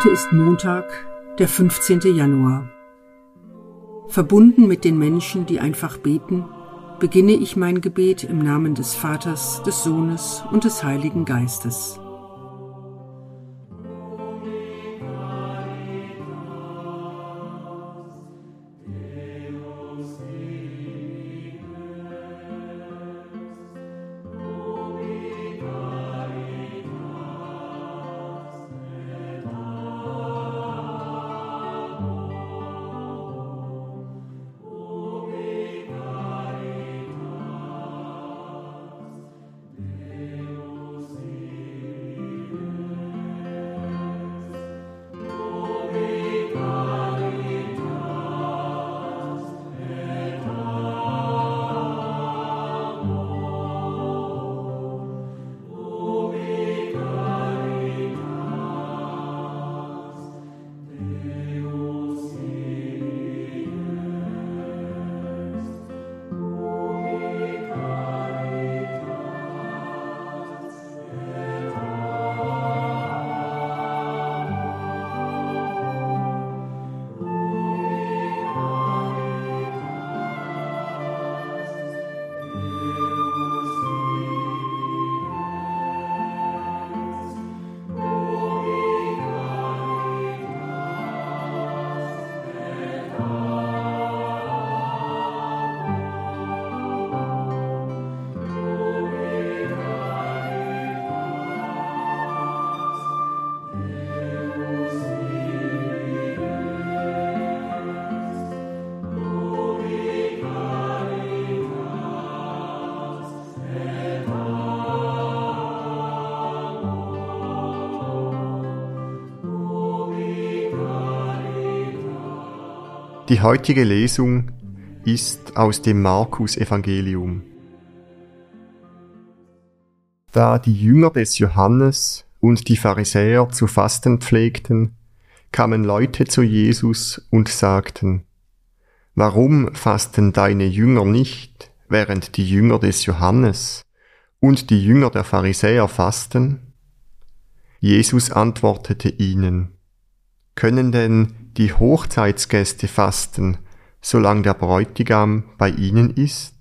Heute ist Montag, der 15. Januar. Verbunden mit den Menschen, die einfach beten, beginne ich mein Gebet im Namen des Vaters, des Sohnes und des Heiligen Geistes. Die heutige Lesung ist aus dem Markus Evangelium. Da die Jünger des Johannes und die Pharisäer zu fasten pflegten, kamen Leute zu Jesus und sagten, Warum fasten deine Jünger nicht, während die Jünger des Johannes und die Jünger der Pharisäer fasten? Jesus antwortete ihnen, Können denn die Hochzeitsgäste fasten, solange der Bräutigam bei ihnen ist?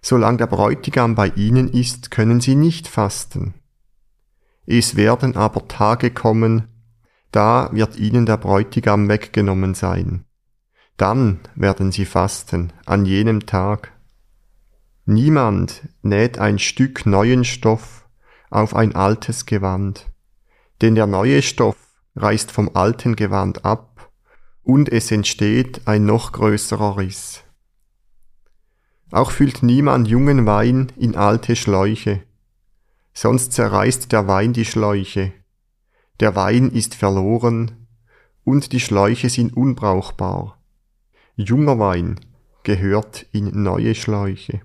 Solange der Bräutigam bei ihnen ist, können sie nicht fasten. Es werden aber Tage kommen, da wird ihnen der Bräutigam weggenommen sein. Dann werden sie fasten an jenem Tag. Niemand näht ein Stück neuen Stoff auf ein altes Gewand, denn der neue Stoff reißt vom alten Gewand ab und es entsteht ein noch größerer Riss. Auch füllt niemand jungen Wein in alte Schläuche, sonst zerreißt der Wein die Schläuche, der Wein ist verloren und die Schläuche sind unbrauchbar. Junger Wein gehört in neue Schläuche.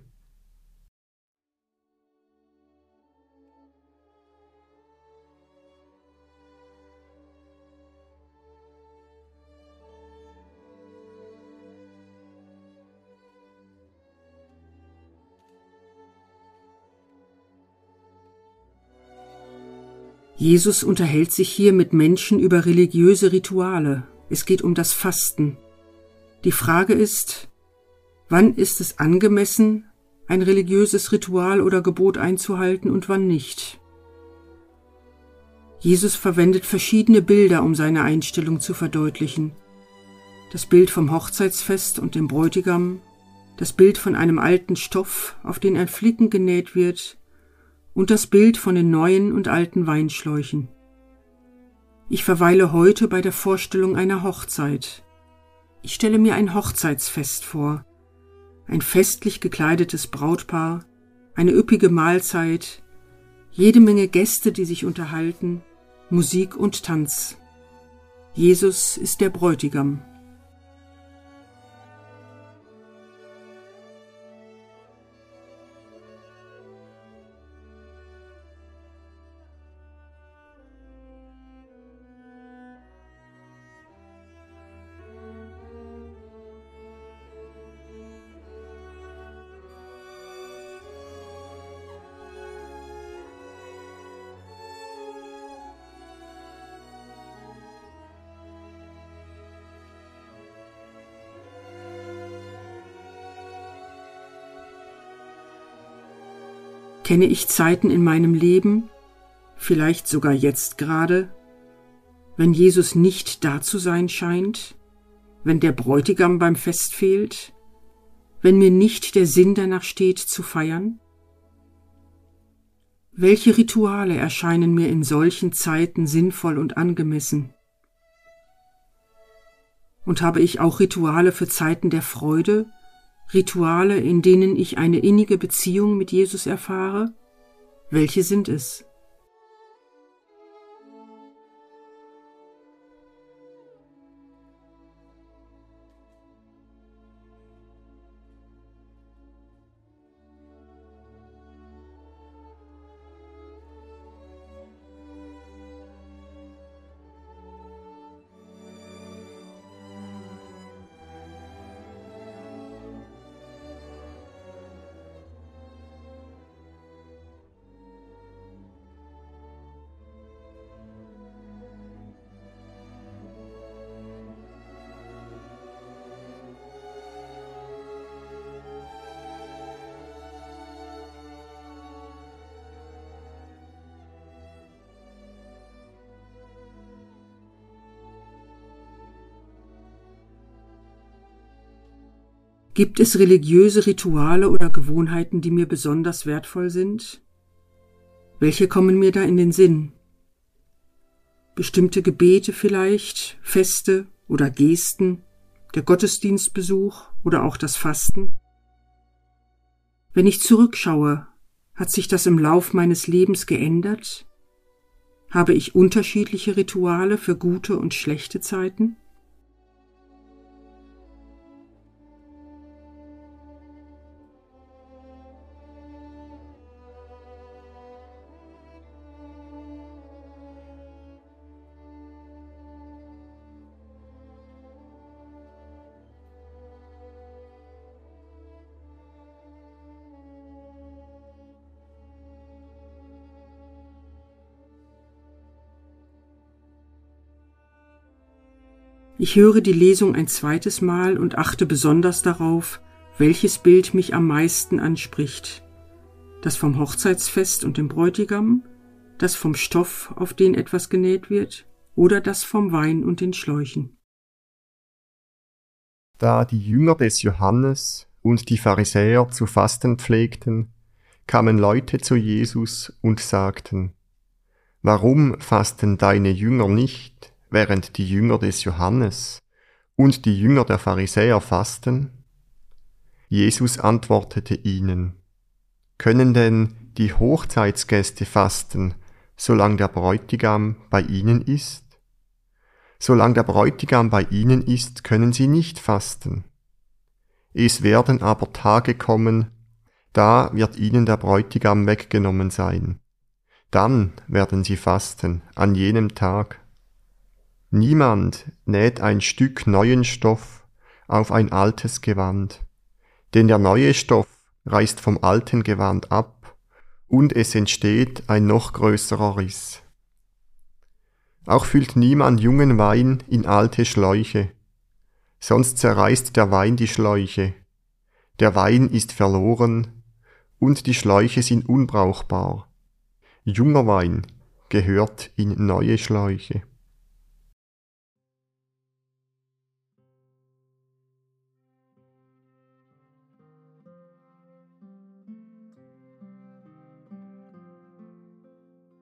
Jesus unterhält sich hier mit Menschen über religiöse Rituale. Es geht um das Fasten. Die Frage ist, wann ist es angemessen, ein religiöses Ritual oder Gebot einzuhalten und wann nicht? Jesus verwendet verschiedene Bilder, um seine Einstellung zu verdeutlichen. Das Bild vom Hochzeitsfest und dem Bräutigam, das Bild von einem alten Stoff, auf den ein Flicken genäht wird, und das Bild von den neuen und alten Weinschläuchen. Ich verweile heute bei der Vorstellung einer Hochzeit. Ich stelle mir ein Hochzeitsfest vor, ein festlich gekleidetes Brautpaar, eine üppige Mahlzeit, jede Menge Gäste, die sich unterhalten, Musik und Tanz. Jesus ist der Bräutigam. Kenne ich Zeiten in meinem Leben, vielleicht sogar jetzt gerade, wenn Jesus nicht da zu sein scheint, wenn der Bräutigam beim Fest fehlt, wenn mir nicht der Sinn danach steht zu feiern? Welche Rituale erscheinen mir in solchen Zeiten sinnvoll und angemessen? Und habe ich auch Rituale für Zeiten der Freude, Rituale, in denen ich eine innige Beziehung mit Jesus erfahre? Welche sind es? Gibt es religiöse Rituale oder Gewohnheiten, die mir besonders wertvoll sind? Welche kommen mir da in den Sinn? Bestimmte Gebete vielleicht, Feste oder Gesten, der Gottesdienstbesuch oder auch das Fasten? Wenn ich zurückschaue, hat sich das im Lauf meines Lebens geändert? Habe ich unterschiedliche Rituale für gute und schlechte Zeiten? Ich höre die Lesung ein zweites Mal und achte besonders darauf, welches Bild mich am meisten anspricht. Das vom Hochzeitsfest und dem Bräutigam, das vom Stoff, auf den etwas genäht wird, oder das vom Wein und den Schläuchen. Da die Jünger des Johannes und die Pharisäer zu fasten pflegten, kamen Leute zu Jesus und sagten, Warum fasten deine Jünger nicht, während die Jünger des Johannes und die Jünger der Pharisäer fasten? Jesus antwortete ihnen, können denn die Hochzeitsgäste fasten, solange der Bräutigam bei ihnen ist? Solange der Bräutigam bei ihnen ist, können sie nicht fasten. Es werden aber Tage kommen, da wird ihnen der Bräutigam weggenommen sein. Dann werden sie fasten an jenem Tag. Niemand näht ein Stück neuen Stoff auf ein altes Gewand, denn der neue Stoff reißt vom alten Gewand ab und es entsteht ein noch größerer Riss. Auch füllt niemand jungen Wein in alte Schläuche, sonst zerreißt der Wein die Schläuche, der Wein ist verloren und die Schläuche sind unbrauchbar. Junger Wein gehört in neue Schläuche.